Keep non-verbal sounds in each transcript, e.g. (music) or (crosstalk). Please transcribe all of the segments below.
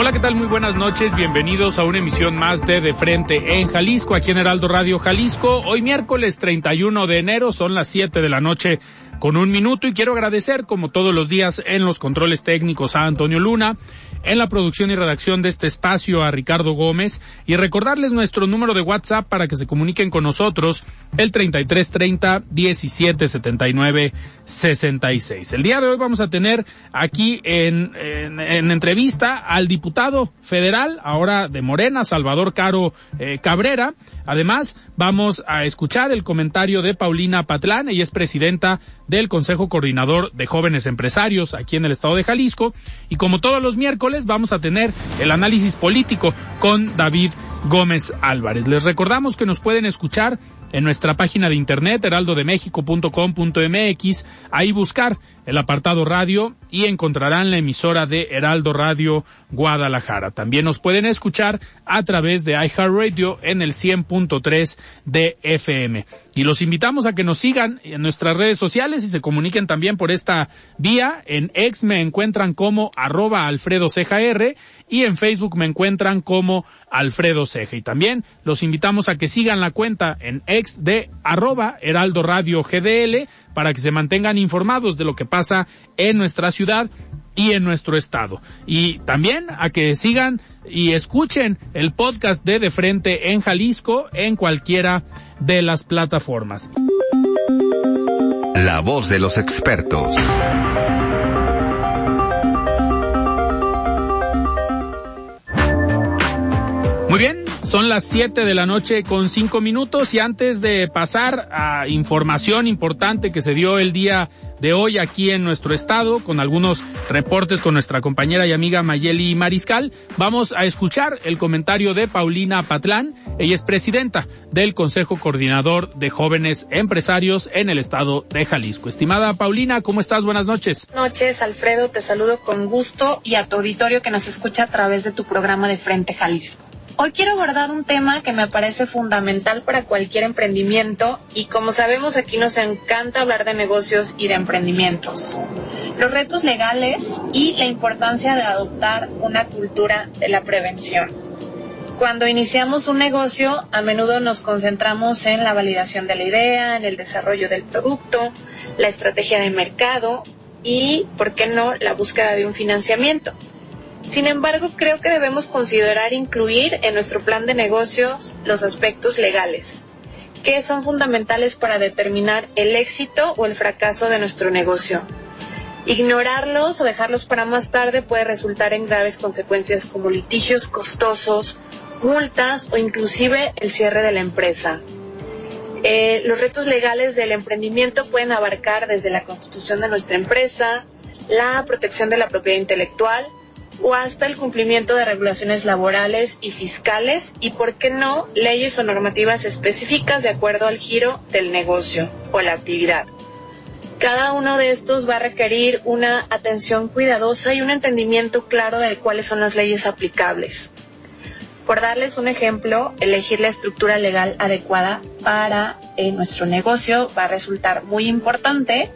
Hola, ¿qué tal? Muy buenas noches. Bienvenidos a una emisión más de De Frente en Jalisco, aquí en Heraldo Radio Jalisco. Hoy miércoles 31 de enero, son las 7 de la noche con un minuto y quiero agradecer, como todos los días, en los controles técnicos a Antonio Luna, en la producción y redacción de este espacio a Ricardo Gómez y recordarles nuestro número de WhatsApp para que se comuniquen con nosotros el 3330 1779 66. El día de hoy vamos a tener aquí en, en, entrevista al diputado federal, ahora de Morena, Salvador Caro eh, Cabrera. Además, vamos a escuchar el comentario de Paulina Patlán, ella es presidenta del Consejo Coordinador de Jóvenes Empresarios aquí en el estado de Jalisco. Y como todos los miércoles vamos a tener el análisis político con David Gómez Álvarez. Les recordamos que nos pueden escuchar en nuestra página de internet heraldodemexico.com.mx, ahí buscar el apartado radio y encontrarán la emisora de Heraldo Radio Guadalajara. También nos pueden escuchar a través de iHeartRadio en el 100.3 de FM. Y los invitamos a que nos sigan en nuestras redes sociales y se comuniquen también por esta vía. En X me encuentran como arroba Alfredo y en Facebook me encuentran como Alfredo Ceja. Y también los invitamos a que sigan la cuenta en ex de arroba Heraldo Radio GDL para que se mantengan informados de lo que pasa en nuestra ciudad y en nuestro estado. Y también a que sigan y escuchen el podcast de De Frente en Jalisco en cualquiera de las plataformas. La voz de los expertos. Muy bien, son las 7 de la noche con 5 minutos y antes de pasar a información importante que se dio el día de hoy aquí en nuestro estado, con algunos reportes con nuestra compañera y amiga Mayeli Mariscal, vamos a escuchar el comentario de Paulina Patlán. Ella es presidenta del Consejo Coordinador de Jóvenes Empresarios en el estado de Jalisco. Estimada Paulina, ¿cómo estás? Buenas noches. Noches, Alfredo, te saludo con gusto y a tu auditorio que nos escucha a través de tu programa de Frente Jalisco. Hoy quiero abordar un tema que me parece fundamental para cualquier emprendimiento y como sabemos aquí nos encanta hablar de negocios y de emprendimientos. Los retos legales y la importancia de adoptar una cultura de la prevención. Cuando iniciamos un negocio, a menudo nos concentramos en la validación de la idea, en el desarrollo del producto, la estrategia de mercado y, ¿por qué no?, la búsqueda de un financiamiento. Sin embargo, creo que debemos considerar incluir en nuestro plan de negocios los aspectos legales, que son fundamentales para determinar el éxito o el fracaso de nuestro negocio. Ignorarlos o dejarlos para más tarde puede resultar en graves consecuencias como litigios costosos, multas o inclusive el cierre de la empresa. Eh, los retos legales del emprendimiento pueden abarcar desde la constitución de nuestra empresa, la protección de la propiedad intelectual, o hasta el cumplimiento de regulaciones laborales y fiscales y, por qué no, leyes o normativas específicas de acuerdo al giro del negocio o la actividad. Cada uno de estos va a requerir una atención cuidadosa y un entendimiento claro de cuáles son las leyes aplicables. Por darles un ejemplo, elegir la estructura legal adecuada para eh, nuestro negocio va a resultar muy importante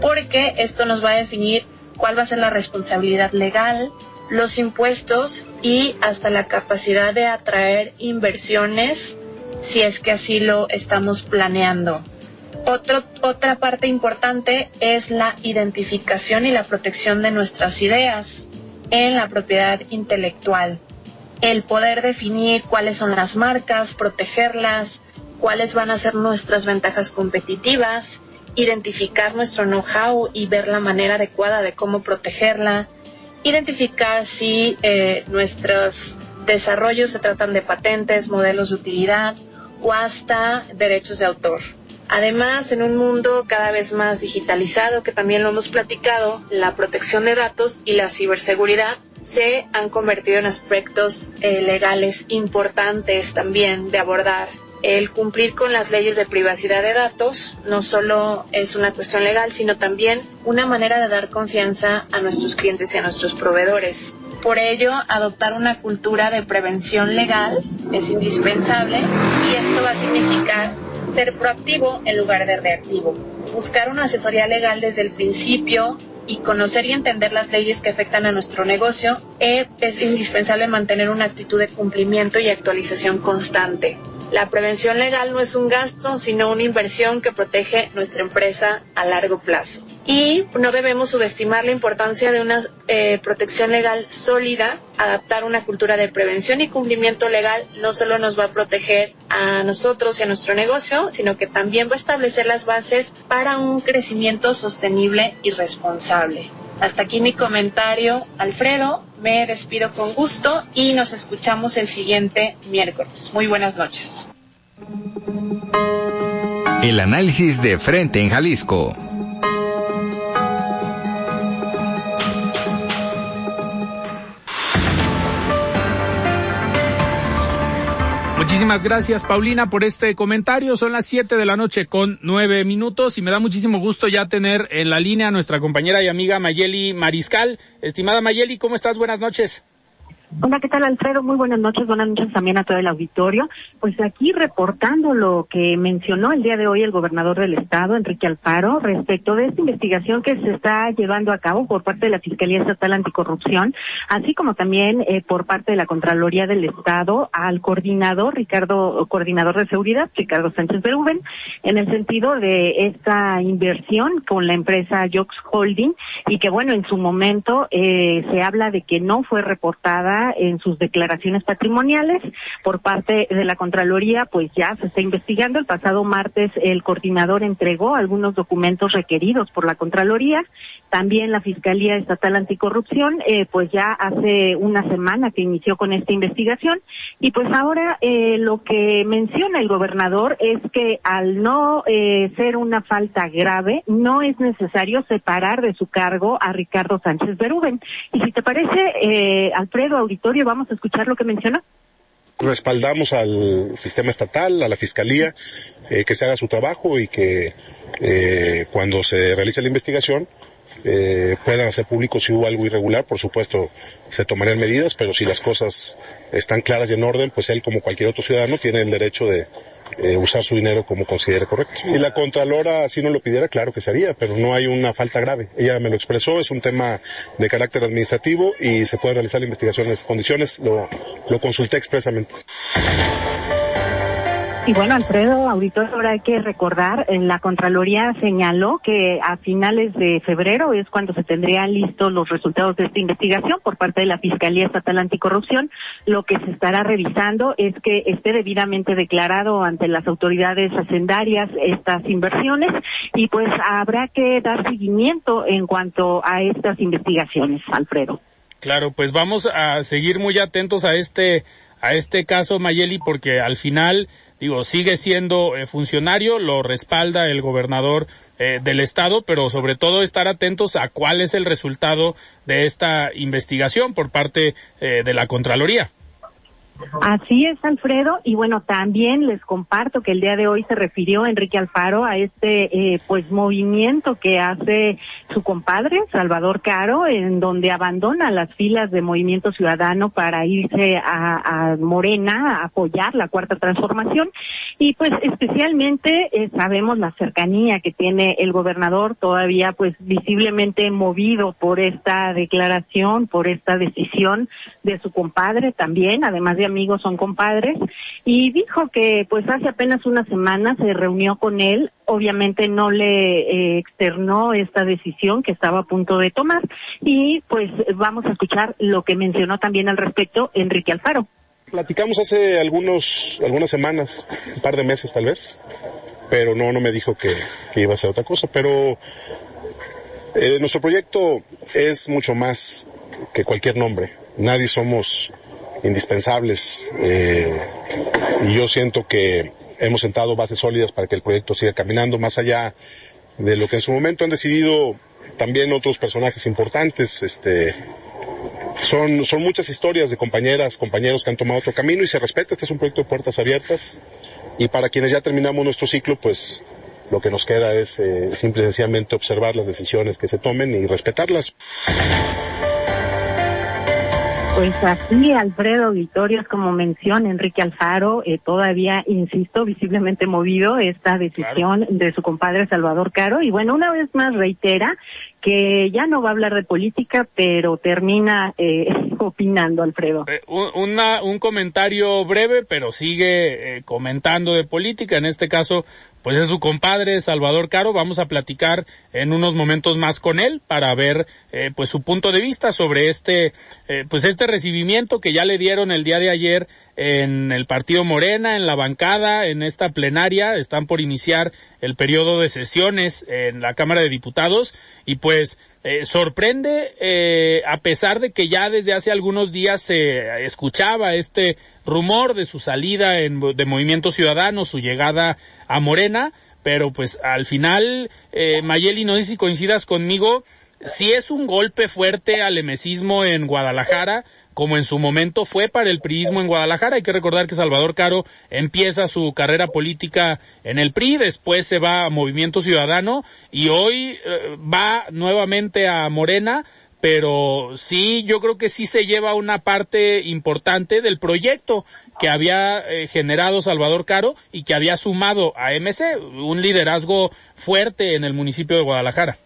porque esto nos va a definir cuál va a ser la responsabilidad legal, los impuestos y hasta la capacidad de atraer inversiones si es que así lo estamos planeando. otra parte importante es la identificación y la protección de nuestras ideas. en la propiedad intelectual. El poder definir cuáles son las marcas, protegerlas, cuáles van a ser nuestras ventajas competitivas, identificar nuestro know-how y ver la manera adecuada de cómo protegerla, identificar si eh, nuestros desarrollos se tratan de patentes, modelos de utilidad o hasta derechos de autor. Además, en un mundo cada vez más digitalizado, que también lo hemos platicado, la protección de datos y la ciberseguridad se han convertido en aspectos eh, legales importantes también de abordar el cumplir con las leyes de privacidad de datos no solo es una cuestión legal, sino también una manera de dar confianza a nuestros clientes y a nuestros proveedores. Por ello, adoptar una cultura de prevención legal es indispensable y esto va a significar ser proactivo en lugar de reactivo. Buscar una asesoría legal desde el principio y conocer y entender las leyes que afectan a nuestro negocio, eh, es indispensable mantener una actitud de cumplimiento y actualización constante. La prevención legal no es un gasto, sino una inversión que protege nuestra empresa a largo plazo. Y no debemos subestimar la importancia de una eh, protección legal sólida. Adaptar una cultura de prevención y cumplimiento legal no solo nos va a proteger a nosotros y a nuestro negocio, sino que también va a establecer las bases para un crecimiento sostenible y responsable. Hasta aquí mi comentario, Alfredo. Me despido con gusto y nos escuchamos el siguiente miércoles. Muy buenas noches. El análisis de frente en Jalisco. Muchísimas gracias, Paulina, por este comentario. Son las 7 de la noche con nueve minutos y me da muchísimo gusto ya tener en la línea a nuestra compañera y amiga Mayeli Mariscal. Estimada Mayeli, ¿cómo estás? Buenas noches. Hola, ¿qué tal Alfredo? Muy buenas noches, buenas noches también a todo el auditorio. Pues aquí reportando lo que mencionó el día de hoy el gobernador del estado, Enrique Alfaro, respecto de esta investigación que se está llevando a cabo por parte de la Fiscalía Estatal Anticorrupción, así como también eh, por parte de la Contraloría del Estado al coordinador, Ricardo, coordinador de seguridad, Ricardo Sánchez Berúben, en el sentido de esta inversión con la empresa Jox Holding y que bueno, en su momento eh, se habla de que no fue reportada en sus declaraciones patrimoniales. Por parte de la Contraloría, pues ya se está investigando. El pasado martes el coordinador entregó algunos documentos requeridos por la Contraloría. También la Fiscalía Estatal Anticorrupción, eh, pues ya hace una semana que inició con esta investigación. Y pues ahora eh, lo que menciona el gobernador es que al no eh, ser una falta grave, no es necesario separar de su cargo a Ricardo Sánchez Berúben. Y si te parece, Alfredo, vamos a escuchar lo que menciona respaldamos al sistema estatal, a la fiscalía, eh, que se haga su trabajo y que eh, cuando se realice la investigación eh, puedan hacer público si hubo algo irregular. Por supuesto, se tomarían medidas, pero si las cosas están claras y en orden, pues él, como cualquier otro ciudadano, tiene el derecho de, eh, usar su dinero como considere correcto. Y la Contralora, si no lo pidiera, claro que se haría, pero no hay una falta grave. Ella me lo expresó, es un tema de carácter administrativo y se puede realizar la investigación en esas condiciones. Lo, lo consulté expresamente. Y bueno, Alfredo, auditor, ahora hay que recordar, en la Contraloría señaló que a finales de febrero es cuando se tendrían listos los resultados de esta investigación por parte de la Fiscalía Estatal Anticorrupción. Lo que se estará revisando es que esté debidamente declarado ante las autoridades hacendarias estas inversiones y pues habrá que dar seguimiento en cuanto a estas investigaciones, Alfredo. Claro, pues vamos a seguir muy atentos a este a este caso Mayeli porque al final digo, sigue siendo eh, funcionario, lo respalda el gobernador eh, del estado, pero sobre todo estar atentos a cuál es el resultado de esta investigación por parte eh, de la Contraloría. Así es, Alfredo. Y bueno, también les comparto que el día de hoy se refirió Enrique Alfaro a este eh, pues movimiento que hace su compadre Salvador Caro, en donde abandona las filas de Movimiento Ciudadano para irse a, Morena a apoyar la cuarta transformación. Y pues especialmente eh, sabemos la cercanía que tiene el gobernador, todavía pues visiblemente movido por esta declaración, por esta decisión de su compadre también, además de amigos, son compadres, y dijo que pues hace apenas una semana se reunió con él, obviamente no le eh, externó esta decisión que estaba a punto de tomar, y pues vamos a escuchar lo que mencionó también al respecto Enrique Alfaro. Platicamos hace algunos, algunas semanas, un par de meses tal vez, pero no, no me dijo que, iba a ser otra cosa, pero eh, nuestro proyecto es mucho más que cualquier nombre. Nadie somos indispensables eh, y yo siento que hemos sentado bases sólidas para que el proyecto siga caminando más allá de lo que en su momento han decidido también otros personajes importantes, este, son, son muchas historias de compañeras, compañeros que han tomado otro camino y se respeta. Este es un proyecto de puertas abiertas. Y para quienes ya terminamos nuestro ciclo, pues lo que nos queda es eh, simple y sencillamente observar las decisiones que se tomen y respetarlas. Pues así, Alfredo Vitorios, como menciona Enrique Alfaro, eh, todavía, insisto, visiblemente movido esta decisión de su compadre Salvador Caro. Y bueno, una vez más reitera que ya no va a hablar de política, pero termina eh, (laughs) opinando, Alfredo. Eh, una, un comentario breve, pero sigue eh, comentando de política. En este caso, pues es su compadre Salvador Caro. Vamos a platicar en unos momentos más con él para ver eh, pues su punto de vista sobre este eh, pues este recibimiento que ya le dieron el día de ayer en el partido Morena, en la bancada, en esta plenaria. Están por iniciar el periodo de sesiones en la Cámara de Diputados. Y pues eh, sorprende eh, a pesar de que ya desde hace algunos días se escuchaba este rumor de su salida en, de Movimiento Ciudadano, su llegada a Morena, pero pues al final, eh, Mayeli, no sé si coincidas conmigo, si es un golpe fuerte al emesismo en Guadalajara, como en su momento fue para el priismo en Guadalajara. Hay que recordar que Salvador Caro empieza su carrera política en el PRI, después se va a Movimiento Ciudadano y hoy eh, va nuevamente a Morena, pero sí, yo creo que sí se lleva una parte importante del proyecto que había eh, generado Salvador Caro y que había sumado a MC, un liderazgo fuerte en el municipio de Guadalajara.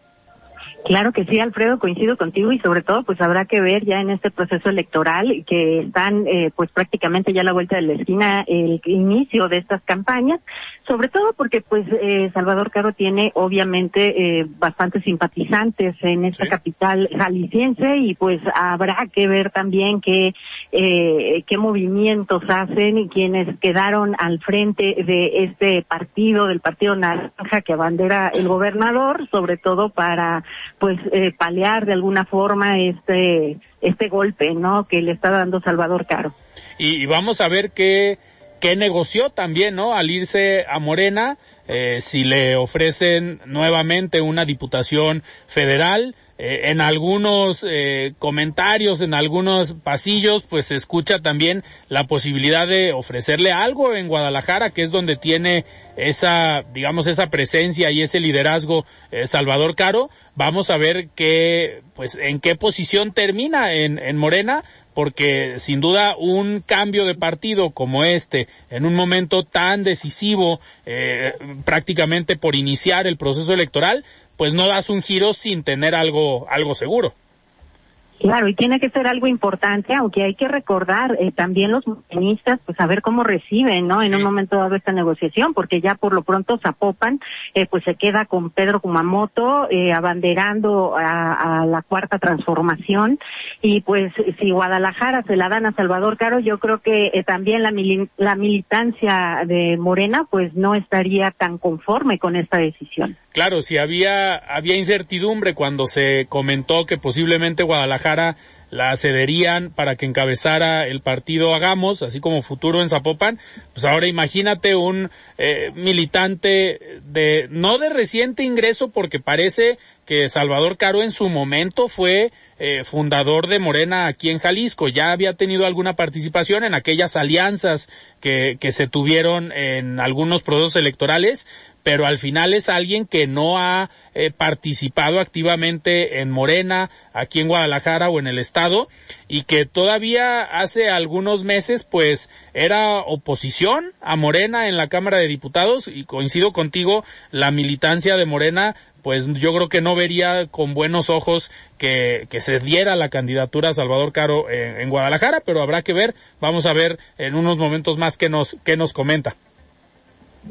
Claro que sí, Alfredo, coincido contigo y sobre todo pues habrá que ver ya en este proceso electoral que están eh, pues prácticamente ya a la vuelta de la esquina el inicio de estas campañas, sobre todo porque pues eh, Salvador Caro tiene obviamente eh, bastantes simpatizantes en esta capital jalisciense y pues habrá que ver también qué, eh, qué movimientos hacen y quienes quedaron al frente de este partido, del partido naranja que abandera el gobernador, sobre todo para pues eh, paliar de alguna forma este este golpe no que le está dando Salvador Caro. Y, vamos a ver qué qué negoció también no al irse a Morena eh, si le ofrecen nuevamente una diputación federal eh, en algunos eh, comentarios, en algunos pasillos, pues se escucha también la posibilidad de ofrecerle algo en Guadalajara, que es donde tiene esa, digamos, esa presencia y ese liderazgo eh, Salvador Caro. Vamos a ver qué, pues, en qué posición termina en, en Morena, porque sin duda un cambio de partido como este, en un momento tan decisivo, prácticamente por iniciar el proceso electoral, pues no das un giro sin tener algo, algo seguro. Claro, y tiene que ser algo importante, aunque hay que recordar eh, también los morenistas, pues a ver cómo reciben, ¿no? En un momento dado esta negociación, porque ya por lo pronto Zapopan, eh, pues se queda con Pedro Kumamoto, eh, abanderando a, la cuarta transformación, y pues si Guadalajara se la dan a Salvador Caro, yo creo que eh, también la, la militancia de Morena, pues no estaría tan conforme con esta decisión. Claro, si había, había incertidumbre cuando se comentó que posiblemente Guadalajara la cederían para que encabezara el partido Hagamos, así como futuro en Zapopan, pues ahora imagínate un eh, militante de, no de reciente ingreso, porque parece que Salvador Caro en su momento fue eh, fundador de Morena aquí en Jalisco. Ya había tenido alguna participación en aquellas alianzas que, que se tuvieron en algunos procesos electorales, pero al final es alguien que no ha eh, participado activamente en Morena, aquí en Guadalajara o en el estado, y que todavía hace algunos meses pues era oposición a Morena en la Cámara de Diputados, y coincido contigo, la militancia de Morena pues yo creo que no vería con buenos ojos que, se diera la candidatura a Salvador Caro en, en Guadalajara, pero habrá que ver, vamos a ver en unos momentos más qué nos, qué nos comenta.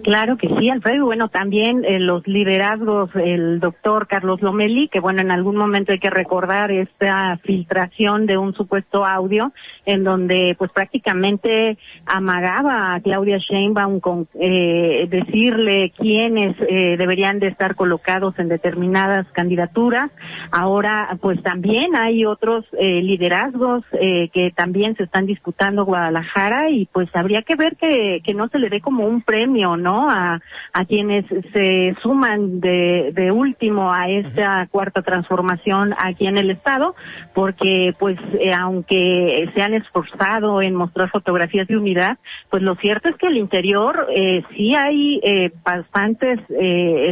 Claro que sí, Alfredo. Bueno, también eh, los liderazgos, el doctor Carlos Lomeli, que bueno, en algún momento hay que recordar esta filtración de un supuesto audio en donde pues prácticamente amagaba a Claudia Sheinbaum con eh, decirle quiénes eh, deberían de estar colocados en determinadas candidaturas. Ahora pues también hay otros liderazgos que también se están disputando Guadalajara y pues habría que ver que no se le dé como un premio, ¿no? A, a quienes se suman de, de último a esta cuarta transformación aquí en el Estado, porque pues eh, aunque se han esforzado en mostrar fotografías de unidad, pues lo cierto es que al interior eh, sí hay eh, bastantes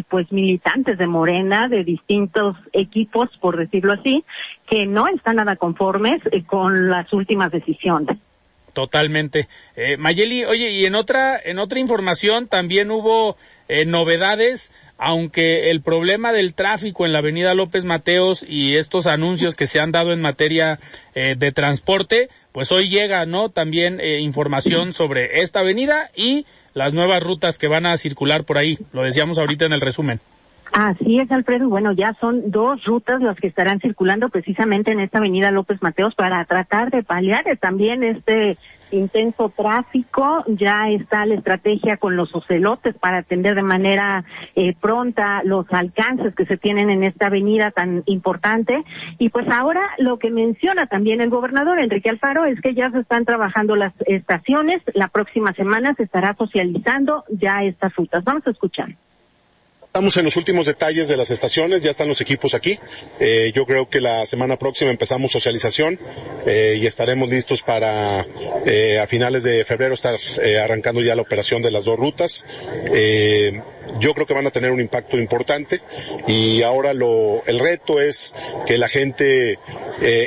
pues militantes de Morena, de distintos equipos, por decirlo así, que no están nada conformes con las últimas decisiones. Totalmente. Eh, Mayeli, oye, y en otra, en otra información también hubo eh, novedades, aunque el problema del tráfico en la avenida López Mateos y estos anuncios que se han dado en materia eh, de transporte, pues hoy llega, ¿no? También eh, información sobre esta avenida y las nuevas rutas que van a circular por ahí. Lo decíamos ahorita en el resumen. Así es, Alfredo. Bueno, ya son dos rutas las que estarán circulando precisamente en esta avenida López Mateos para tratar de paliar también este intenso tráfico. Ya está la estrategia con los ocelotes para atender de manera eh, pronta los alcances que se tienen en esta avenida tan importante. Y pues ahora lo que menciona también el gobernador Enrique Alfaro es que ya se están trabajando las estaciones. La próxima semana se estará socializando ya estas rutas. Vamos a escuchar. Estamos en los últimos detalles de las estaciones, ya están los equipos aquí. Eh, yo creo que la semana próxima empezamos socialización eh, y estaremos listos para eh, a finales de febrero estar arrancando ya la operación de las dos rutas. Yo creo que van a tener un impacto importante y ahora lo, el reto es que la gente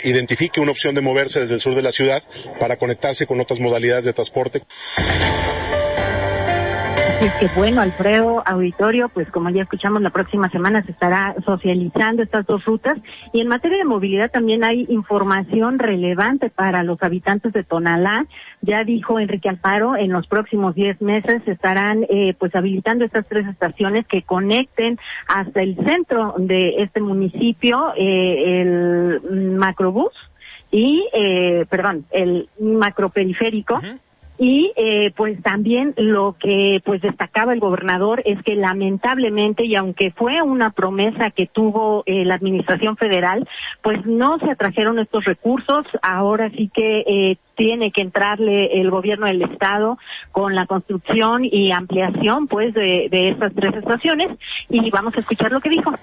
identifique una opción de moverse desde el sur de la ciudad para conectarse con otras modalidades de transporte. Así que bueno, Alfredo Auditorio, pues como ya escuchamos, la próxima semana se estará socializando estas dos rutas y en materia de movilidad también hay información relevante para los habitantes de Tonalá. Ya dijo Enrique Alfaro, en los próximos 10 meses se estarán eh, pues habilitando estas tres estaciones que conecten hasta el centro de este municipio eh, el macrobús y, eh, perdón, el macroperiférico. Uh. Y eh, pues también lo que pues destacaba el gobernador es que lamentablemente y aunque fue una promesa que tuvo eh, la administración federal, pues no se atrajeron estos recursos. Ahora sí que eh, tiene que entrarle el gobierno del estado con la construcción y ampliación pues de, de estas tres estaciones y vamos a escuchar lo que dijo.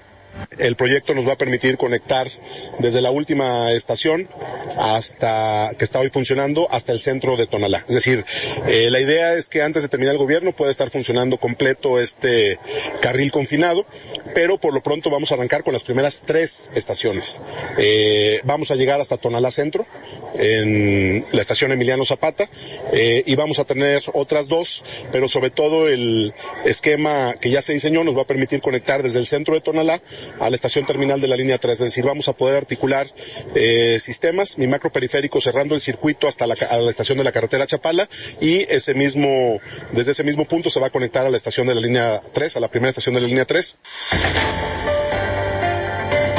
El proyecto nos va a permitir conectar desde la última estación hasta que está hoy funcionando hasta el centro de Tonalá. Es decir, eh, la idea es que antes de terminar el gobierno pueda estar funcionando completo este carril confinado, pero por lo pronto vamos a arrancar con las primeras tres estaciones. Eh, vamos a llegar hasta Tonalá Centro, en la estación Emiliano Zapata, eh, y vamos a tener otras dos, pero sobre todo el esquema que ya se diseñó nos va a permitir conectar desde el centro de Tonalá a la estación terminal de la línea 3, es decir, vamos a poder articular eh, sistemas, mi macro periférico cerrando el circuito hasta la, a la estación de la carretera Chapala y ese mismo, desde ese mismo punto se va a conectar a la estación de la línea 3, a la primera estación de la línea 3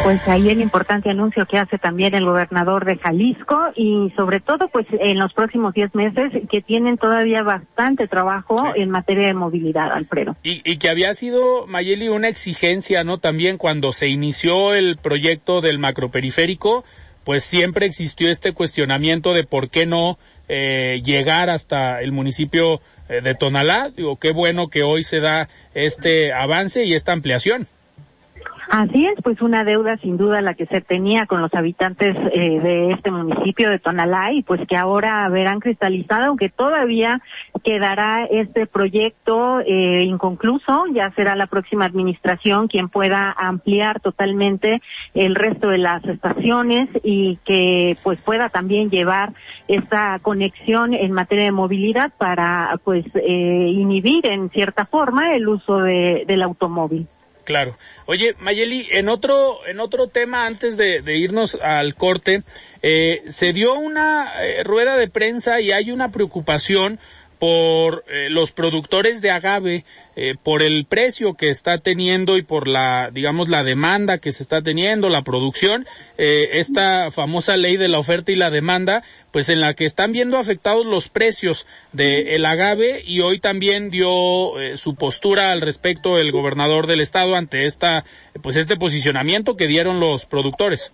pues ahí el importante anuncio que hace también el gobernador de Jalisco y sobre todo pues en los próximos 10 meses que tienen todavía bastante trabajo sí. en materia de movilidad, Alfredo. Y, y, que había sido, Mayeli, una exigencia, ¿no? También cuando se inició el proyecto del macroperiférico, pues siempre existió este cuestionamiento de por qué no eh, llegar hasta el municipio eh, de Tonalá. Digo, qué bueno que hoy se da este avance y esta ampliación. Así es, pues una deuda sin duda la que se tenía con los habitantes eh, de este municipio de Tonalá y pues que ahora verán cristalizado, aunque todavía quedará este proyecto eh, inconcluso, ya será la próxima administración quien pueda ampliar totalmente el resto de las estaciones y que pues pueda también llevar esta conexión en materia de movilidad para pues eh, inhibir en cierta forma el uso de, del automóvil. Claro. Oye, Mayeli, en otro, en otro tema, antes de, irnos al corte, eh, se dio una eh, rueda de prensa y hay una preocupación por eh, los productores de agave, eh, por el precio que está teniendo y por la, digamos, la demanda que se está teniendo, la producción, eh, esta famosa ley de la oferta y la demanda, pues en la que están viendo afectados los precios del el agave y hoy también dio su postura al respecto el gobernador del estado ante esta, pues este posicionamiento que dieron los productores.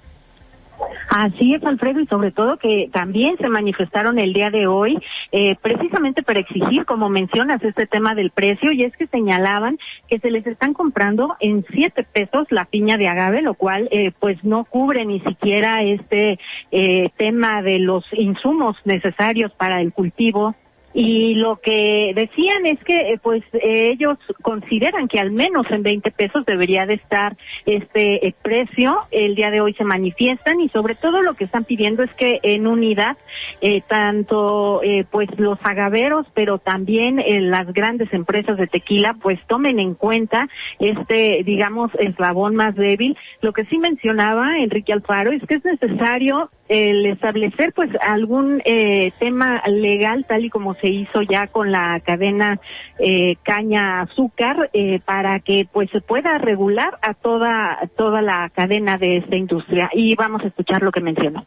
Así es, Alfredo, y sobre todo que también se manifestaron el día de hoy, eh, precisamente para exigir, como mencionas, este tema del precio, y es que señalaban que se les están comprando en siete pesos la piña de agave, lo cual eh, pues no cubre ni siquiera este eh, tema de los insumos necesarios para el cultivo y lo que decían es que eh, pues ellos consideran que al menos en 20 pesos debería de estar este eh, precio. El día de hoy se manifiestan y sobre todo lo que están pidiendo es que en unidad eh, tanto pues los agaveros pero también las grandes empresas de tequila pues tomen en cuenta este digamos eslabón más débil. Lo que sí mencionaba Enrique Alfaro es que es necesario el establecer pues algún tema legal tal y como se hizo ya con la cadena eh, caña azúcar eh, para que pues se pueda regular a toda toda la cadena de esta industria. Y vamos a escuchar lo que mencionó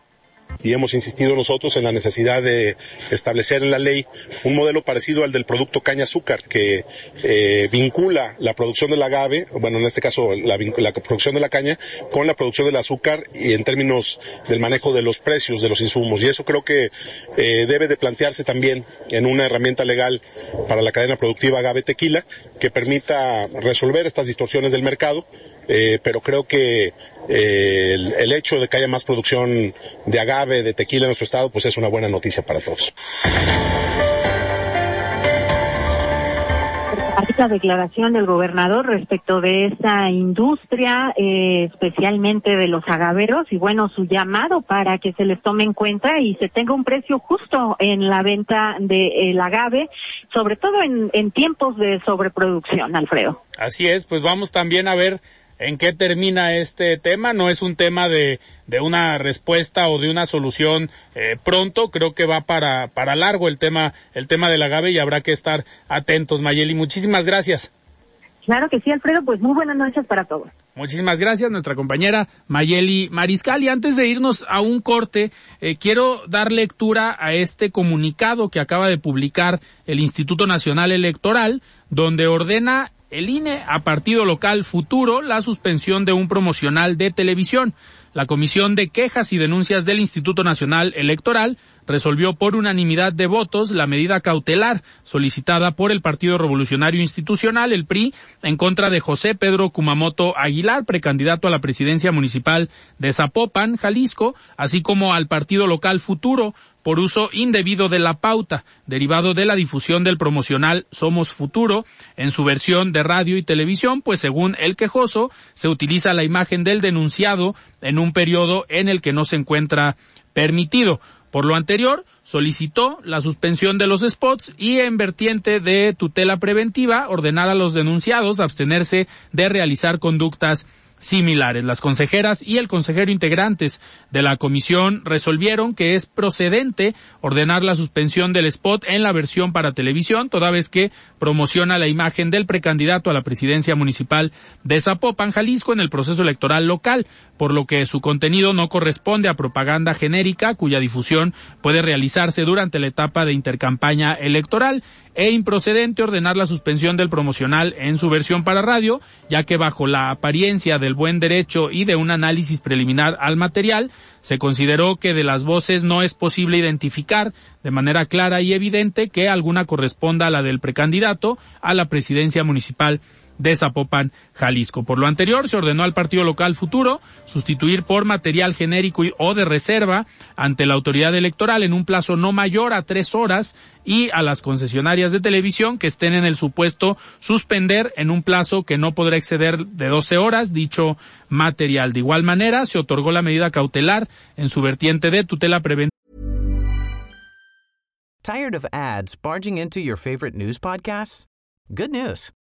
y hemos insistido nosotros en la necesidad de establecer en la ley un modelo parecido al del producto caña azúcar que eh, vincula la producción del agave, bueno en este caso la, la, producción de la caña con la producción del azúcar y en términos del manejo de los precios de los insumos. Y eso creo que eh, debe de plantearse también en una herramienta legal para la cadena productiva agave tequila que permita resolver estas distorsiones del mercado eh, pero creo que eh, el, hecho de que haya más producción de agave, de tequila en nuestro estado, pues es una buena noticia para todos. la declaración del gobernador respecto de esa industria, eh, especialmente de los agaveros, y bueno, su llamado para que se les tome en cuenta y se tenga un precio justo en la venta del agave, sobre todo en, en tiempos de sobreproducción, Alfredo. Así es, pues vamos también a ver en qué termina este tema. No es un tema de, de una respuesta o de una solución eh, pronto. Creo que va para, para largo el tema, el tema del agave y habrá que estar atentos, Mayeli. Muchísimas gracias. Claro que sí, Alfredo. Pues muy buenas noches para todos. Muchísimas gracias, nuestra compañera Mayeli Mariscal. Y antes de irnos a un corte, eh, quiero dar lectura a este comunicado que acaba de publicar el Instituto Nacional Electoral, donde ordena el INE a partido local futuro la suspensión de un promocional de televisión. La Comisión de Quejas y Denuncias del Instituto Nacional Electoral resolvió por unanimidad de votos la medida cautelar solicitada por el Partido Revolucionario Institucional, el PRI, en contra de José Pedro Kumamoto Aguilar, precandidato a la presidencia municipal de Zapopan, Jalisco, así como al Partido Local Futuro, por uso indebido de la pauta, derivado de la difusión del promocional Somos Futuro en su versión de radio y televisión, pues según el quejoso, se utiliza la imagen del denunciado en un periodo en el que no se encuentra permitido. Por lo anterior, solicitó la suspensión de los spots y en vertiente de tutela preventiva ordenar a los denunciados abstenerse de realizar conductas similares. Las consejeras y el consejero integrantes de la comisión resolvieron que es procedente ordenar la suspensión del spot en la versión para televisión, toda vez que promociona la imagen del precandidato a la presidencia municipal de Zapopan, Jalisco, en el proceso electoral local, por lo que su contenido no corresponde a propaganda genérica cuya difusión puede realizarse durante la etapa de intercampaña electoral e improcedente ordenar la suspensión del promocional en su versión para radio, ya que bajo la apariencia del buen derecho y de un análisis preliminar al material, se consideró que de las voces no es posible identificar de manera clara y evidente que alguna corresponda a la del precandidato a la presidencia municipal de Zapopan, Jalisco. Por lo anterior, se ordenó al partido local futuro sustituir por material genérico o de reserva ante la autoridad electoral en un plazo no mayor a tres horas y a las concesionarias de televisión que estén en el supuesto suspender en un plazo que no podrá exceder de 12 horas dicho material. De igual manera, se otorgó la medida cautelar en su vertiente de tutela preventiva. Tired of ads barging into your favorite news podcasts? Good news.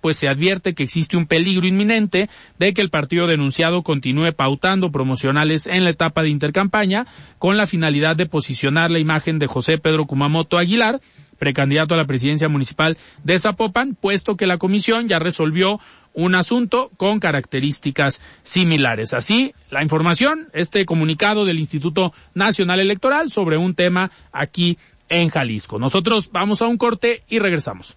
Pues se advierte que existe un peligro inminente de que el partido denunciado continúe pautando promocionales en la etapa de intercampaña con la finalidad de posicionar la imagen de José Pedro Kumamoto Aguilar, precandidato a la presidencia municipal de Zapopan, puesto que la comisión ya resolvió un asunto con características similares. Así, la información, este comunicado del Instituto Nacional Electoral sobre un tema aquí en Jalisco. Nosotros vamos a un corte y regresamos.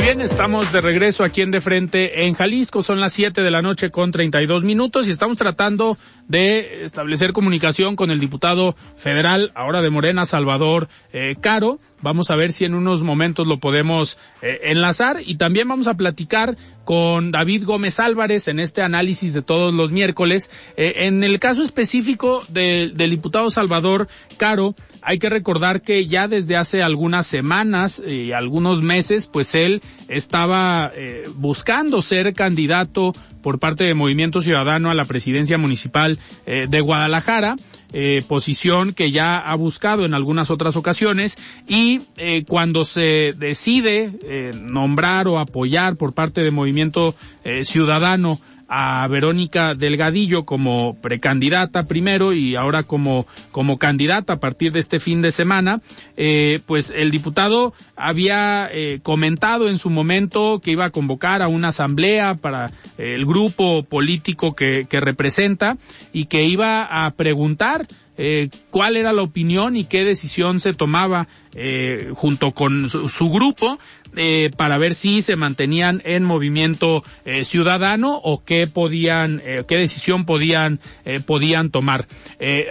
Muy bien, estamos de regreso aquí en De Frente en Jalisco. Son las 7 de la noche con 32 minutos y estamos tratando de establecer comunicación con el diputado federal, ahora de Morena, Salvador eh, Caro. Vamos a ver si en unos momentos lo podemos eh, enlazar y también vamos a platicar con David Gómez Álvarez en este análisis de todos los miércoles. Eh, en el caso específico del diputado Salvador Caro, hay que recordar que ya desde hace algunas semanas y algunos meses, pues él estaba buscando ser candidato por parte de Movimiento Ciudadano a la presidencia municipal eh, de Guadalajara, eh, posición que ya ha buscado en algunas otras ocasiones. Y eh, cuando se decide nombrar o apoyar por parte de Movimiento Ciudadano a Verónica Delgadillo como precandidata primero y ahora como, como candidata a partir de este fin de semana, eh, pues el diputado había eh, comentado en su momento que iba a convocar a una asamblea para eh, el grupo político que, que representa y que iba a preguntar eh, cuál era la opinión y qué decisión se tomaba eh, junto con su, grupo eh, para ver si se mantenían en movimiento ciudadano o qué podían, qué decisión podían, podían tomar.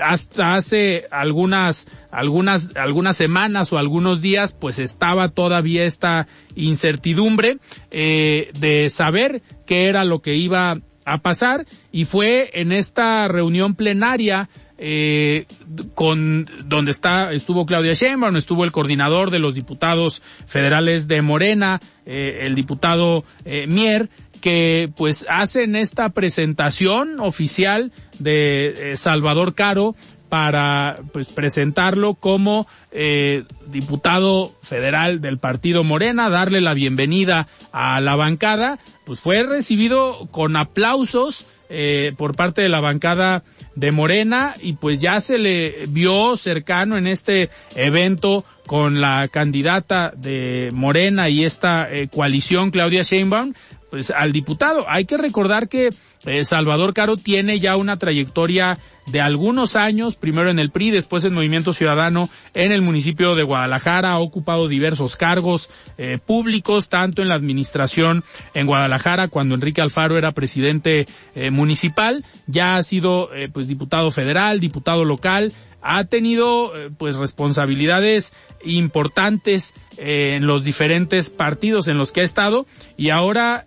hasta hace algunas, algunas, algunas semanas o algunos días, pues estaba todavía esta incertidumbre de saber qué era lo que iba a pasar y fue en esta reunión plenaria eh, con donde está estuvo Claudia Sheinbaum, estuvo el coordinador de los diputados federales de Morena, eh, el diputado eh, Mier, que pues hacen esta presentación oficial de eh, Salvador Caro para pues presentarlo como eh, diputado federal del partido Morena, darle la bienvenida a la bancada, pues fue recibido con aplausos eh, por parte de la bancada de Morena y pues ya se le vio cercano en este evento con la candidata de Morena y esta eh, coalición Claudia Sheinbaum, pues al diputado. Hay que recordar que eh, Salvador Caro tiene ya una trayectoria de algunos años, primero en el PRI, después en Movimiento Ciudadano en el municipio de Guadalajara, ha ocupado diversos cargos eh, públicos, tanto en la administración en Guadalajara, cuando Enrique Alfaro era presidente eh, municipal, ya ha sido pues diputado federal, diputado local, ha tenido pues responsabilidades importantes en los diferentes partidos en los que ha estado y ahora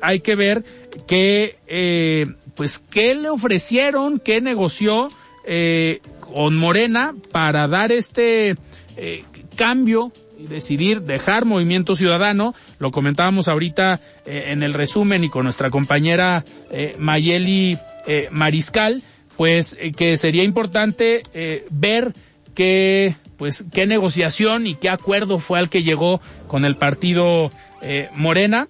hay que ver que, eh, pues, qué le ofrecieron, qué negoció eh, con Morena para dar este eh, cambio y decidir dejar Movimiento Ciudadano. Lo comentábamos ahorita eh, en el resumen y con nuestra compañera eh, Mayeli eh, Mariscal, pues eh, que sería importante ver qué pues qué negociación y qué acuerdo fue al que llegó con el partido Morena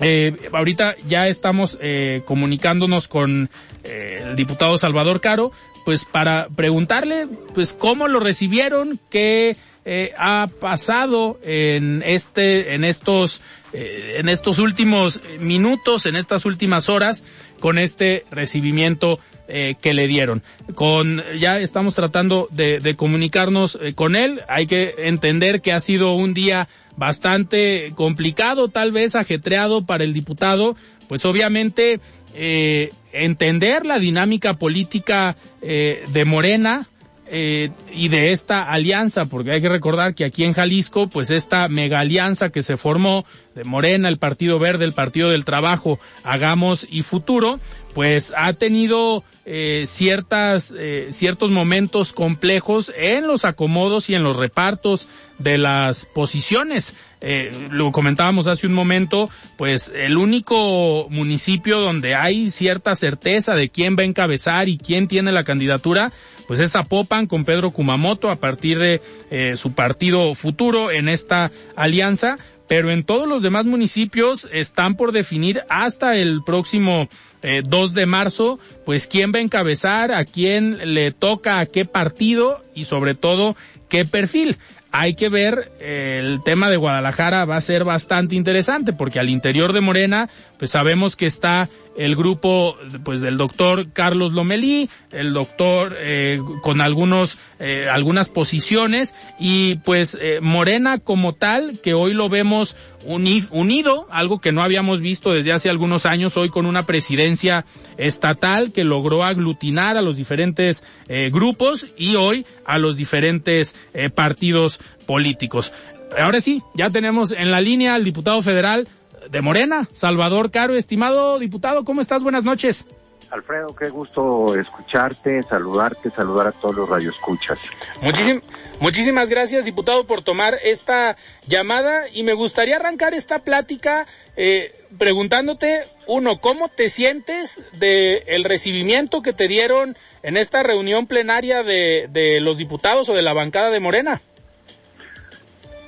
eh, ahorita ya estamos eh, comunicándonos con eh, el diputado Salvador Caro, pues para preguntarle, pues cómo lo recibieron, qué eh, ha pasado en este, en estos, eh, en estos últimos minutos, en estas últimas horas, con este recibimiento eh, que le dieron. Con ya estamos tratando de, comunicarnos eh, con él. Hay que entender que ha sido un día bastante complicado, tal vez ajetreado para el diputado. Pues obviamente eh, entender la dinámica política eh, de Morena, eh, y de esta alianza, porque hay que recordar que aquí en Jalisco, pues esta mega alianza que se formó de Morena, el Partido Verde, el Partido del Trabajo, Hagamos y Futuro, pues ha tenido eh, ciertas, eh, ciertos momentos complejos en los acomodos y en los repartos de las posiciones. Eh, lo comentábamos hace un momento, pues el único municipio donde hay cierta certeza de quién va a encabezar y quién tiene la candidatura, pues es Zapopan con Pedro Kumamoto a partir de eh, su partido futuro en esta alianza, pero en todos los demás municipios están por definir hasta el próximo eh, 2 de marzo, pues quién va a encabezar, a quién le toca, a qué partido y sobre todo qué perfil hay que ver el tema de Guadalajara va a ser bastante interesante porque al interior de Morena pues sabemos que está el grupo pues del doctor Carlos Lomelí, el doctor eh, con algunos eh, algunas posiciones y pues eh, Morena como tal que hoy lo vemos uni unido, algo que no habíamos visto desde hace algunos años, hoy con una presidencia estatal que logró aglutinar a los diferentes eh, grupos y hoy a los diferentes eh, partidos políticos. Ahora sí, ya tenemos en la línea al diputado federal de Morena, Salvador Caro. Estimado diputado, ¿cómo estás? Buenas noches. Alfredo, qué gusto escucharte, saludarte, saludar a todos los radioescuchas. Muchísim, muchísimas gracias, diputado, por tomar esta llamada y me gustaría arrancar esta plática eh, preguntándote, uno, ¿cómo te sientes de el recibimiento que te dieron en esta reunión plenaria de, de los diputados o de la bancada de Morena?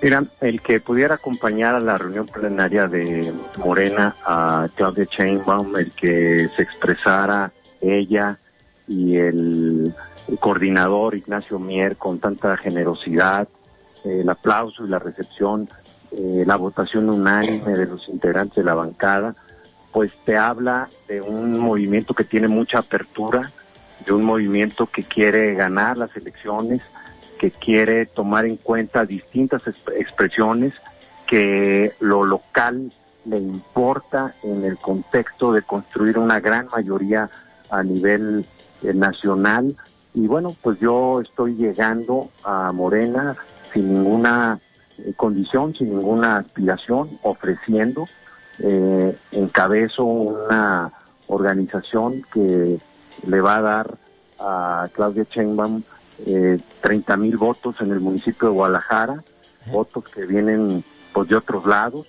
Mira, el que pudiera acompañar a la reunión plenaria de Morena a Claudia Sheinbaum, el que se expresara ella y el, el coordinador Ignacio Mier con tanta generosidad, eh, el aplauso y la recepción, eh, la votación unánime de los integrantes de la bancada, pues te habla de un movimiento que tiene mucha apertura, de un movimiento que quiere ganar las elecciones, que quiere tomar en cuenta distintas exp expresiones, que lo local le importa en el contexto de construir una gran mayoría a nivel eh, nacional. Y bueno, pues yo estoy llegando a Morena sin ninguna eh, condición, sin ninguna aspiración, ofreciendo, eh, encabezo una organización que le va a dar a Claudia Sheinbaum eh, 30 mil votos en el municipio de Guadalajara, votos que vienen pues de otros lados.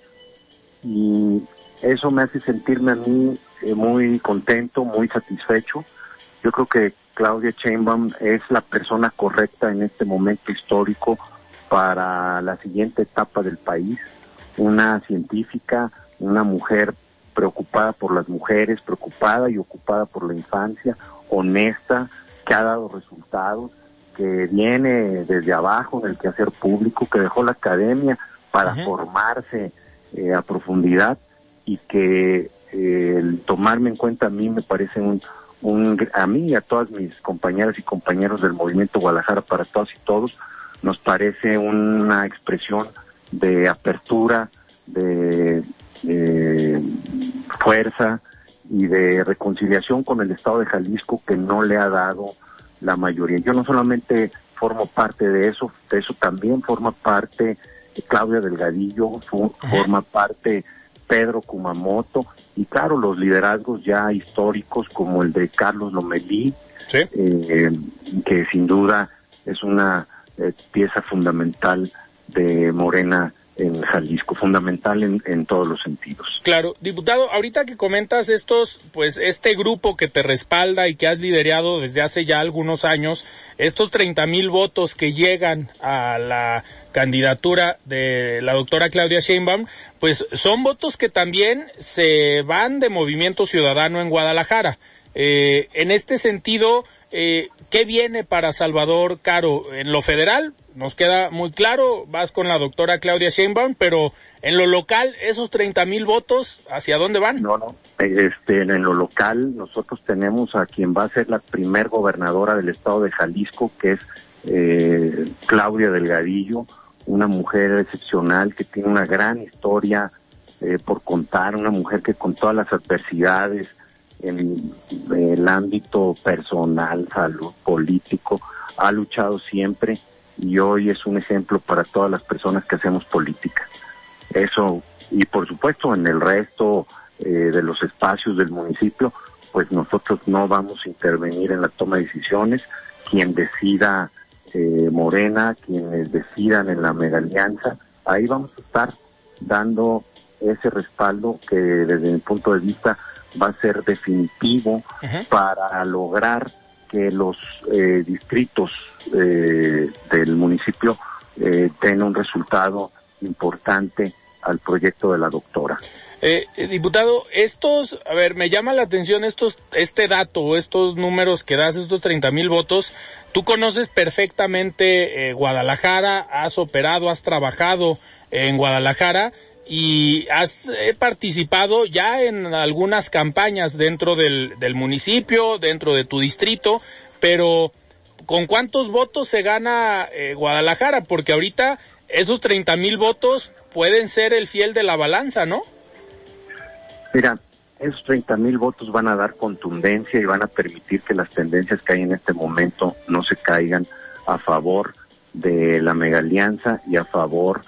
Y eso me hace sentirme a mí eh, muy contento, muy satisfecho. Yo creo que Claudia Sheinbaum es la persona correcta en este momento histórico para la siguiente etapa del país, una científica, una mujer preocupada por las mujeres, preocupada y ocupada por la infancia, honesta, que ha dado resultados, que viene desde abajo en el quehacer público, que dejó la academia para formarse eh, a profundidad y que eh, el tomarme en cuenta a mí me parece un, un, a mí y a todas mis compañeras y compañeros del movimiento Guadalajara para todas y todos, nos parece una expresión de apertura, de, de fuerza y de reconciliación con el Estado de Jalisco que no le ha dado la mayoría. Yo no solamente formo parte de eso, de eso también forma parte Claudia Delgadillo, forma parte Pedro Kumamoto y claro, los liderazgos ya históricos como el de Carlos Lomelí, ¿Sí? eh, que sin duda es una eh, pieza fundamental de Morena en Jalisco, fundamental en, en, todos los sentidos. Claro, diputado, ahorita que comentas estos, pues este grupo que te respalda y que has liderado desde hace ya algunos años, estos 30 mil votos que llegan a la candidatura de la doctora Claudia Sheinbaum, pues son votos que también se van de Movimiento Ciudadano en Guadalajara. Eh, en este sentido, eh, ¿qué viene para Salvador Caro en lo federal? Nos queda muy claro, vas con la doctora Claudia Sheinbaum, pero en lo local, esos 30 mil votos, ¿hacia dónde van? No, no, este, en lo local nosotros tenemos a quien va a ser la primer gobernadora del estado de Jalisco, que es eh, Claudia Delgadillo, una mujer excepcional que tiene una gran historia eh, por contar, una mujer que con todas las adversidades en el ámbito personal, salud, político, ha luchado siempre y hoy es un ejemplo para todas las personas que hacemos política. Eso, y por supuesto en el resto eh, de los espacios del municipio, pues nosotros no vamos a intervenir en la toma de decisiones. Quien decida eh, Morena, quienes decidan en la mega alianza, ahí vamos a estar dando ese respaldo que desde mi punto de vista va a ser definitivo para lograr que los eh, distritos eh, del municipio eh, den un resultado importante al proyecto de la doctora. Eh, diputado, estos, a ver, me llama la atención estos, este dato, estos números que das, estos 30 mil votos. Tú conoces perfectamente Guadalajara, has operado, has trabajado en Guadalajara y has participado ya en algunas campañas dentro del, del municipio, dentro de tu distrito, pero ¿con cuántos votos se gana eh, Guadalajara? Porque ahorita esos 30 mil votos pueden ser el fiel de la balanza, ¿no? Mira, esos 30 mil votos van a dar contundencia y van a permitir que las tendencias que hay en este momento no se caigan a favor de la mega alianza y a favor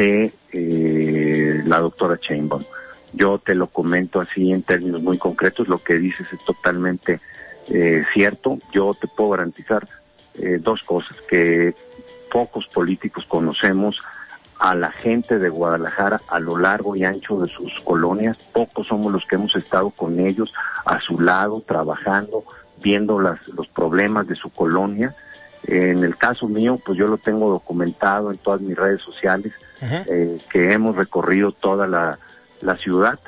eh, la doctora Chainbaum. Yo te lo comento así en términos muy concretos, lo que dices es totalmente eh, cierto. Yo te puedo garantizar eh, dos cosas, que pocos políticos conocemos a la gente de Guadalajara a lo largo y ancho de sus colonias, pocos somos los que hemos estado con ellos a su lado, trabajando, viendo los problemas de su colonia. en el caso mío, pues yo lo tengo documentado en todas mis redes sociales, eh, que hemos recorrido toda la, la ciudad.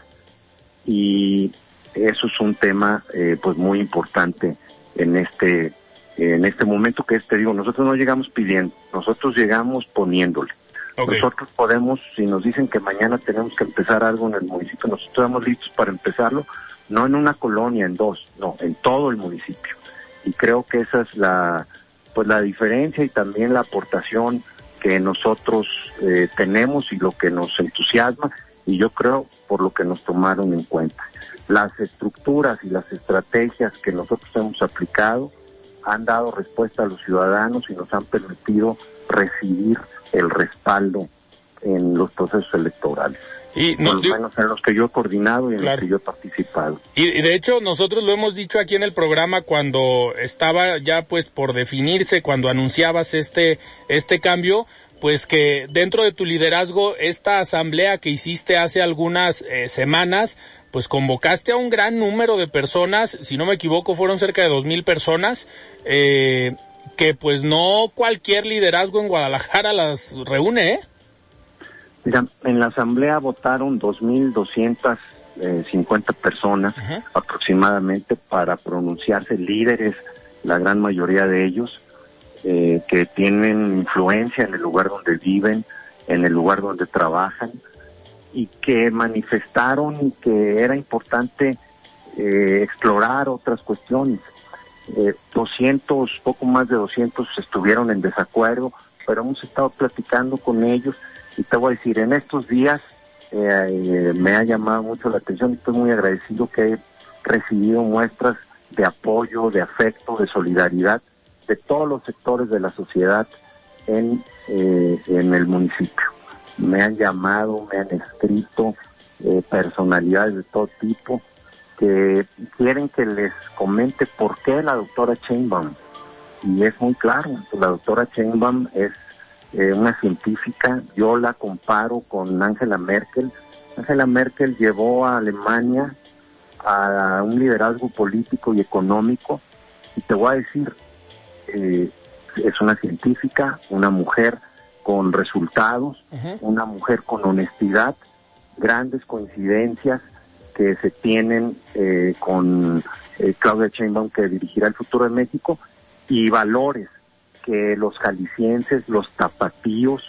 Y eso es un tema eh, pues muy importante en este en este momento que te digo nosotros no llegamos pidiendo nosotros llegamos poniéndole. Nosotros podemos si nos dicen que mañana tenemos que empezar algo en el municipio nosotros estamos listos para empezarlo no en una colonia en dos no en todo el municipio. Y creo que esa es la pues la diferencia y también la aportación que nosotros eh, tenemos y lo que nos entusiasma y yo creo por lo que nos tomaron en cuenta. Las estructuras y las estrategias que nosotros hemos aplicado han dado respuesta a los ciudadanos y nos han permitido recibir el respaldo en los procesos electorales. Y no, Por lo menos en los que yo he coordinado y en los que yo he participado. Y, y, de hecho nosotros lo hemos dicho aquí en el programa cuando estaba ya pues por definirse, cuando anunciabas este, este cambio, pues que dentro de tu liderazgo, esta asamblea que hiciste hace algunas eh, semanas, pues convocaste a un gran número de personas, si no me equivoco fueron cerca de dos mil personas, eh, que pues no cualquier liderazgo en Guadalajara las reúne, ¿eh? Mira, en la asamblea votaron dos mil doscientas eh, cincuenta personas aproximadamente para pronunciarse líderes, la gran mayoría de ellos, eh, que tienen influencia en el lugar donde viven, en el lugar donde trabajan y que manifestaron que era importante eh, explorar otras cuestiones. Eh, 200, poco más de 200 estuvieron en desacuerdo, pero hemos estado platicando con ellos y te voy a decir, en estos días eh, me ha llamado mucho la atención y estoy muy agradecido que he recibido muestras de apoyo, de afecto, de solidaridad de todos los sectores de la sociedad en, eh, en el municipio. Me han llamado, me han escrito eh, personalidades de todo tipo que quieren que les comente por qué la doctora Chainbaum. Y es muy claro, la doctora Chainbaum es eh, una científica, yo la comparo con Angela Merkel. Angela Merkel llevó a Alemania a un liderazgo político y económico y te voy a decir, eh, es una científica, una mujer con resultados, una mujer con honestidad, grandes coincidencias que se tienen eh, con eh, Claudia Sheinbaum que dirigirá el futuro de México y valores que los jaliscienses, los tapatíos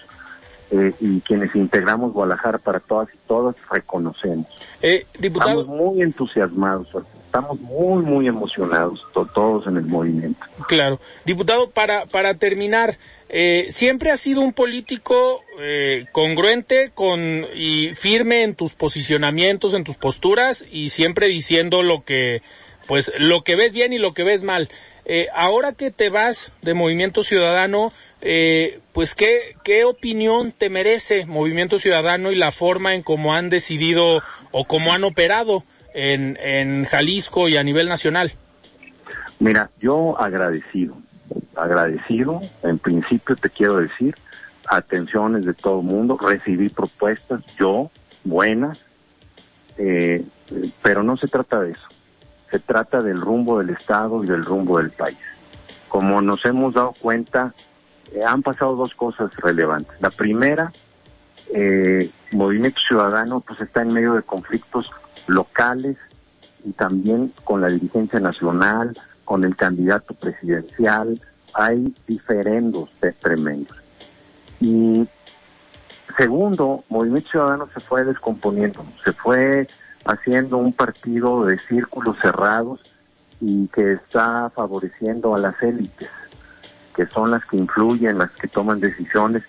eh, y quienes integramos Guadalajara para todas y todos reconocemos. Eh, diputado... Estamos muy entusiasmados, estamos muy, muy emocionados todos en el movimiento. Claro. Diputado, para, para terminar, eh, siempre has sido un político eh, congruente con y firme en tus posicionamientos, en tus posturas y siempre diciendo lo que, pues, lo que ves bien y lo que ves mal. Eh, ahora que te vas de Movimiento Ciudadano, eh, pues ¿qué, qué opinión te merece Movimiento Ciudadano y la forma en cómo han decidido o cómo han operado en, en Jalisco y a nivel nacional? Mira, yo agradecido, agradecido, en principio te quiero decir, atenciones de todo el mundo, recibí propuestas, yo, buenas, eh, pero no se trata de eso, se trata del rumbo del Estado y del rumbo del país. Como nos hemos dado cuenta, eh, han pasado dos cosas relevantes. La primera, eh, Movimiento Ciudadano pues está en medio de conflictos locales y también con la dirigencia nacional, con el candidato presidencial, hay diferendos tremendos. Y segundo, Movimiento Ciudadano se fue descomponiendo, se fue haciendo un partido de círculos cerrados y que está favoreciendo a las élites, que son las que influyen, las que toman decisiones,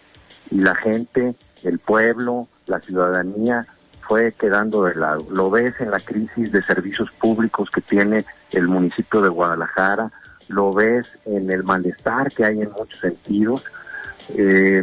y la gente, el pueblo, la ciudadanía fue quedando de lado. Lo ves en la crisis de servicios públicos que tiene el municipio de Guadalajara, lo ves en el malestar que hay en muchos sentidos, eh,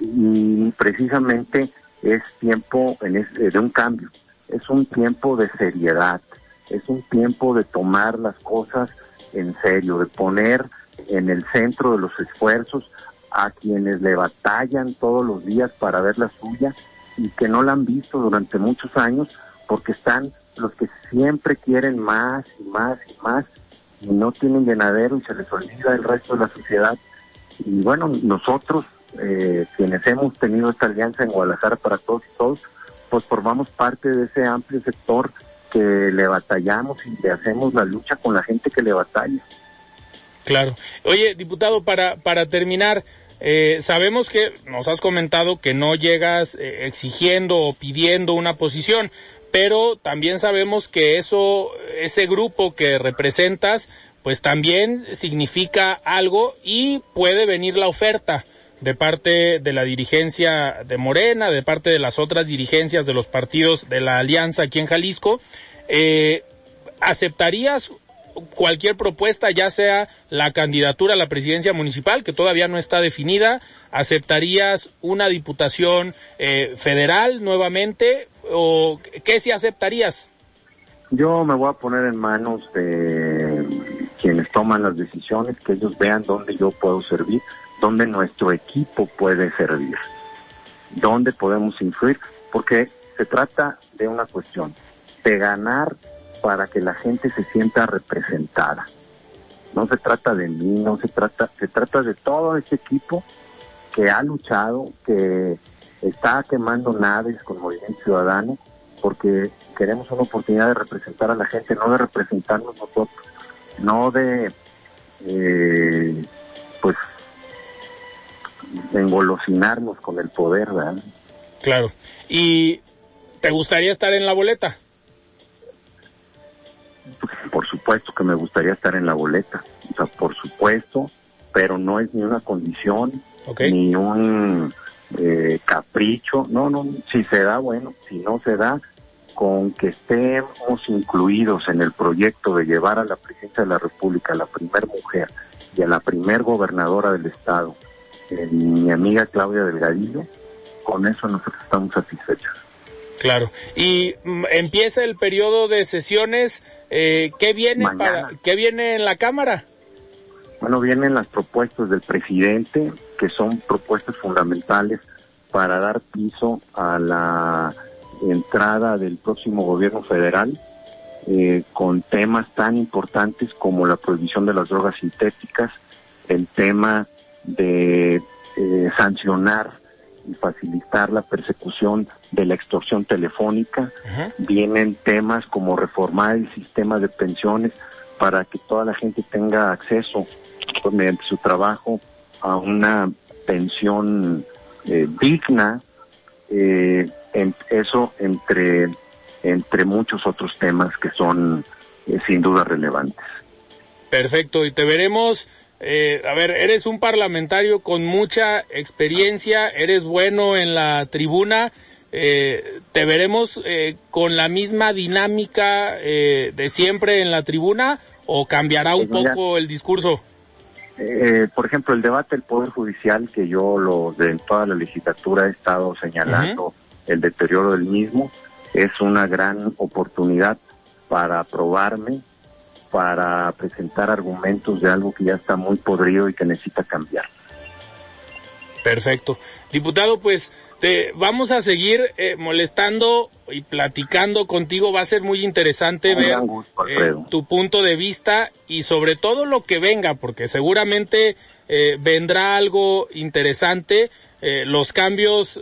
y precisamente es tiempo en de un cambio, es un tiempo de seriedad, es un tiempo de tomar las cosas en serio, de poner en el centro de los esfuerzos a quienes le batallan todos los días para ver la suya y que no la han visto durante muchos años porque están los que siempre quieren más y más y más y no tienen llenadero y se les olvida el resto de la sociedad. Y bueno, nosotros, eh, quienes hemos tenido esta alianza en Guadalajara para todos y todos, pues formamos parte de ese amplio sector que le batallamos y le hacemos la lucha con la gente que le batalla. Claro. Oye, diputado, para, para terminar, eh, sabemos que nos has comentado que no llegas eh, exigiendo o pidiendo una posición, pero también sabemos que eso, ese grupo que representas, pues también significa algo y puede venir la oferta de parte de la dirigencia de Morena, de parte de las otras dirigencias de los partidos de la alianza aquí en Jalisco. Eh, ¿Aceptarías cualquier propuesta, ya sea la candidatura a la presidencia municipal, que todavía no está definida, ¿aceptarías una diputación eh, federal nuevamente o qué si aceptarías? Yo me voy a poner en manos de quienes toman las decisiones, que ellos vean dónde yo puedo servir, dónde nuestro equipo puede servir, dónde podemos influir, porque se trata de una cuestión, de ganar para que la gente se sienta representada. No se trata de mí, no se trata, se trata de todo ese equipo que ha luchado, que está quemando naves con Movimiento Ciudadano, porque queremos una oportunidad de representar a la gente, no de representarnos nosotros, no de, eh, pues, engolosinarnos con el poder, ¿verdad? Claro. ¿Y te gustaría estar en la boleta? por supuesto que me gustaría estar en la boleta, o sea, por supuesto, pero no es ni una condición, ni un eh, capricho, no, no, si se da, bueno, si no se da, con que estemos incluidos en el proyecto de llevar a la presidencia de la República a la primer mujer y a la primer gobernadora del estado, eh, mi amiga Claudia Delgadillo, con eso nosotros estamos satisfechos. Claro. Y mm, empieza el periodo de sesiones. Eh, ¿Qué viene para qué viene en la Cámara? Bueno, vienen las propuestas del presidente, que son propuestas fundamentales para dar piso a la entrada del próximo gobierno federal eh, con temas tan importantes como la prohibición de las drogas sintéticas, el tema de eh, sancionar y facilitar la persecución de la extorsión telefónica. Vienen temas como reformar el sistema de pensiones para que toda la gente tenga acceso pues, mediante su trabajo a una pensión eh, digna, eh, en, eso entre, entre muchos otros temas que son eh, sin duda relevantes. Perfecto, y te veremos. A ver, eres un parlamentario con mucha experiencia, eres bueno en la tribuna. ¿Te veremos con la misma dinámica de siempre en la tribuna o cambiará un pues poco el discurso? Eh, por ejemplo, el debate del Poder Judicial, que yo lo de toda la legislatura he estado señalando el deterioro del mismo, es una gran oportunidad para probarme, para presentar argumentos de algo que ya está muy podrido y que necesita cambiar. Perfecto. Diputado, pues te vamos a seguir eh, molestando y platicando contigo. Va a ser muy interesante ver eh, tu punto de vista y sobre todo lo que venga, porque seguramente eh, vendrá algo interesante. los cambios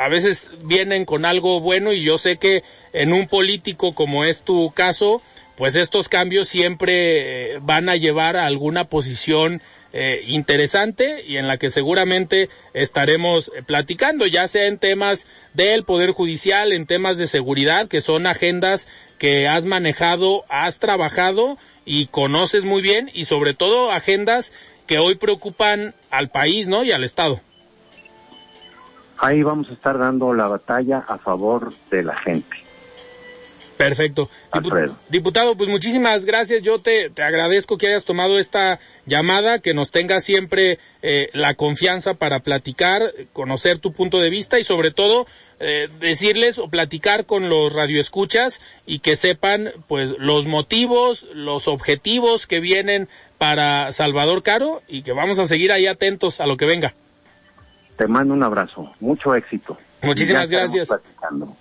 a veces vienen con algo bueno y yo sé que en un político como es tu caso, pues estos cambios siempre van a llevar a alguna posición eh, interesante y en la que seguramente estaremos eh, platicando, ya sea en temas del Poder Judicial, en temas de seguridad, que son agendas que has manejado, has trabajado y conoces muy bien y sobre todo agendas que hoy preocupan al país, ¿no? Y al Estado. Ahí vamos a estar dando la batalla a favor de la gente. Perfecto. Diputado, pues muchísimas gracias. Yo te, te, agradezco que hayas tomado esta llamada, que nos tenga siempre eh, la confianza para platicar, conocer tu punto de vista y sobre todo eh, decirles o platicar con los radioescuchas y que sepan pues los motivos, los objetivos que vienen para Salvador Caro y que vamos a seguir ahí atentos a lo que venga. Te mando un abrazo. Mucho éxito. Muchísimas gracias.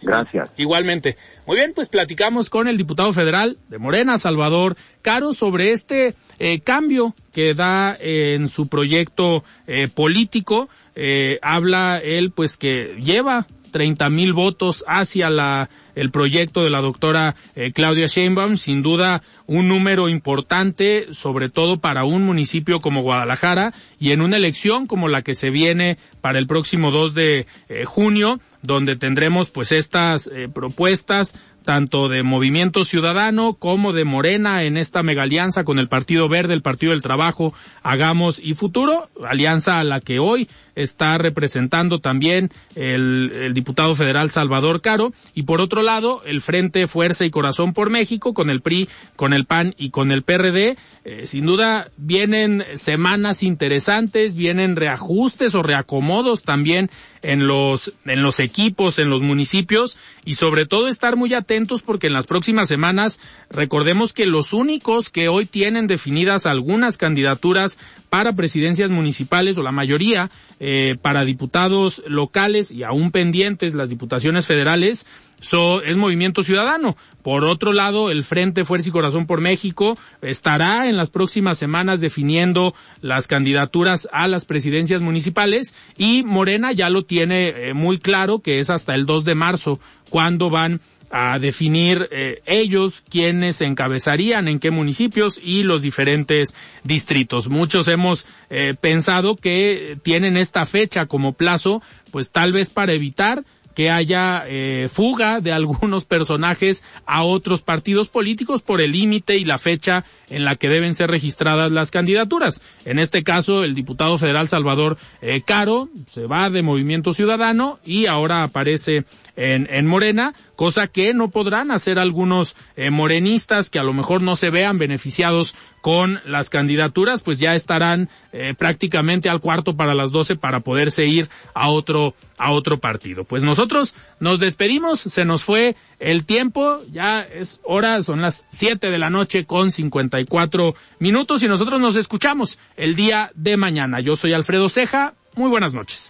Gracias. Igualmente. Muy bien, pues platicamos con el diputado federal de Morena, Salvador Caro, sobre este eh, cambio que da en su proyecto eh, político. Eh, habla él, pues que lleva 30 mil votos hacia la el proyecto de la doctora eh, Claudia Sheinbaum, sin duda un número importante, sobre todo para un municipio como Guadalajara y en una elección como la que se viene para el próximo 2 de eh, junio, donde tendremos pues estas eh, propuestas tanto de Movimiento Ciudadano como de Morena en esta mega alianza con el Partido Verde, el Partido del Trabajo, Hagamos y Futuro, alianza a la que hoy está representando también el, el, diputado federal Salvador Caro y por otro lado el Frente Fuerza y Corazón por México con el PRI, con el PAN y con el PRD. Eh, sin duda vienen semanas interesantes, vienen reajustes o reacomodos también en los en los equipos, en los municipios y sobre todo estar muy atentos porque en las próximas semanas recordemos que los únicos que hoy tienen definidas algunas candidaturas para presidencias municipales o la mayoría eh, para diputados locales y aún pendientes las diputaciones federales so, es Movimiento Ciudadano. Por otro lado, el Frente Fuerza y Corazón por México estará en las próximas semanas definiendo las candidaturas a las presidencias municipales y Morena ya lo tiene eh, muy claro que es hasta el 2 de marzo cuando van a definir eh, ellos quiénes encabezarían en qué municipios y los diferentes distritos. Muchos hemos eh, pensado que tienen esta fecha como plazo, pues tal vez para evitar que haya eh, fuga de algunos (laughs) personajes a otros partidos políticos por el límite y la fecha en la que deben ser registradas las candidaturas. En este caso, el diputado federal Salvador eh, Caro se va de Movimiento Ciudadano y ahora aparece en, en Morena, cosa que no podrán hacer algunos eh, morenistas que a lo mejor no se vean beneficiados con las candidaturas, pues ya estarán eh, prácticamente al cuarto para las doce para poderse ir a otro a otro partido. Pues nosotros nos despedimos, se nos fue el tiempo, ya es hora, son las siete de la noche con cincuenta y cuatro minutos y nosotros nos escuchamos el día de mañana. Yo soy Alfredo Ceja, muy buenas noches.